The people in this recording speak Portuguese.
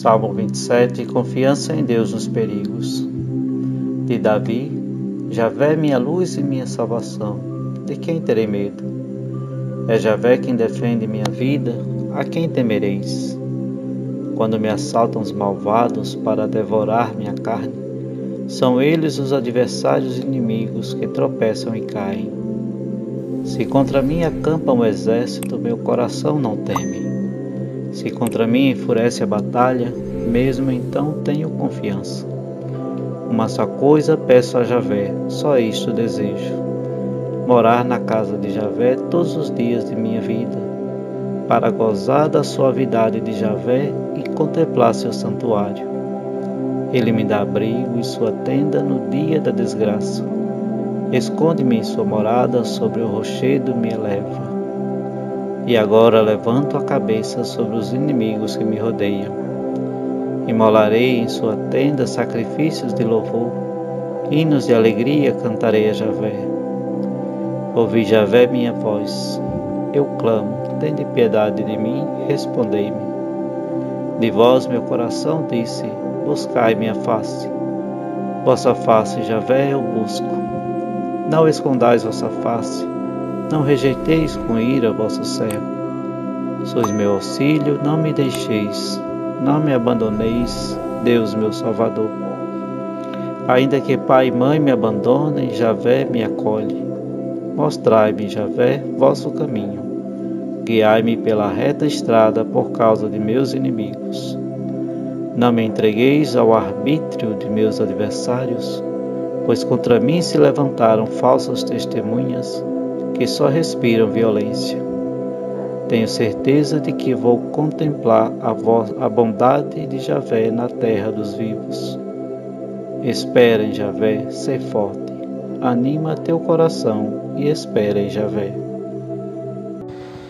Salmo 27 Confiança em Deus nos perigos. De Davi, Javé minha luz e minha salvação. De quem terei medo? É Javé quem defende minha vida, a quem temereis? Quando me assaltam os malvados para devorar minha carne, são eles os adversários inimigos que tropeçam e caem. Se contra mim acampa um exército, meu coração não teme. Se contra mim enfurece a batalha, mesmo então tenho confiança. Uma só coisa peço a Javé, só isto desejo: morar na casa de Javé todos os dias de minha vida, para gozar da suavidade de Javé e contemplar seu santuário. Ele me dá abrigo em sua tenda no dia da desgraça. Esconde-me em sua morada, sobre o rochedo me eleva. E agora levanto a cabeça sobre os inimigos que me rodeiam. Imolarei em sua tenda sacrifícios de louvor, hinos de alegria cantarei a Javé. Ouvi Javé minha voz, eu clamo, tende piedade de mim, respondei-me. De vós meu coração disse, buscai minha face. Vossa face, Javé, eu busco. Não escondais vossa face não rejeiteis com ira vosso servo. Sois meu auxílio, não me deixeis, não me abandoneis, Deus meu Salvador. Ainda que pai e mãe me abandonem, Javé me acolhe. Mostrai-me, Javé, vosso caminho. Guiai-me pela reta estrada por causa de meus inimigos. Não me entregueis ao arbítrio de meus adversários, pois contra mim se levantaram falsas testemunhas que só respiram violência. Tenho certeza de que vou contemplar a, bondade de Javé na terra dos vivos. Espera em Javé, ser forte. Anima teu coração e espera em Javé.